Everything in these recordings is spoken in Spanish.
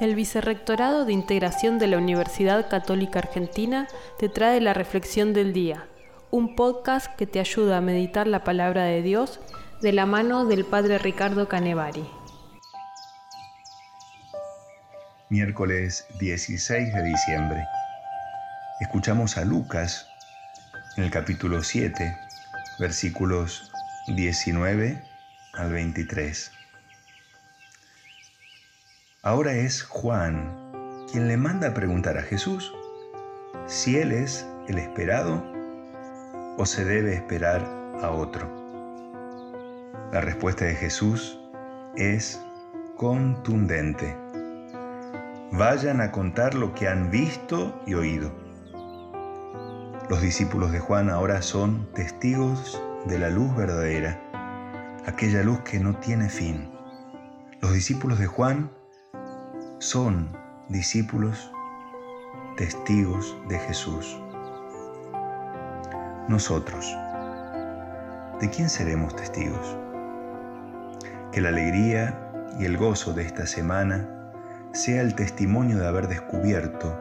El Vicerrectorado de Integración de la Universidad Católica Argentina te trae la Reflexión del Día, un podcast que te ayuda a meditar la palabra de Dios de la mano del Padre Ricardo Canevari. Miércoles 16 de diciembre. Escuchamos a Lucas en el capítulo 7, versículos 19 al 23. Ahora es Juan quien le manda a preguntar a Jesús si él es el esperado o se debe esperar a otro. La respuesta de Jesús es contundente. Vayan a contar lo que han visto y oído. Los discípulos de Juan ahora son testigos de la luz verdadera, aquella luz que no tiene fin. Los discípulos de Juan son discípulos, testigos de Jesús. Nosotros, ¿de quién seremos testigos? Que la alegría y el gozo de esta semana sea el testimonio de haber descubierto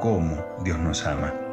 cómo Dios nos ama.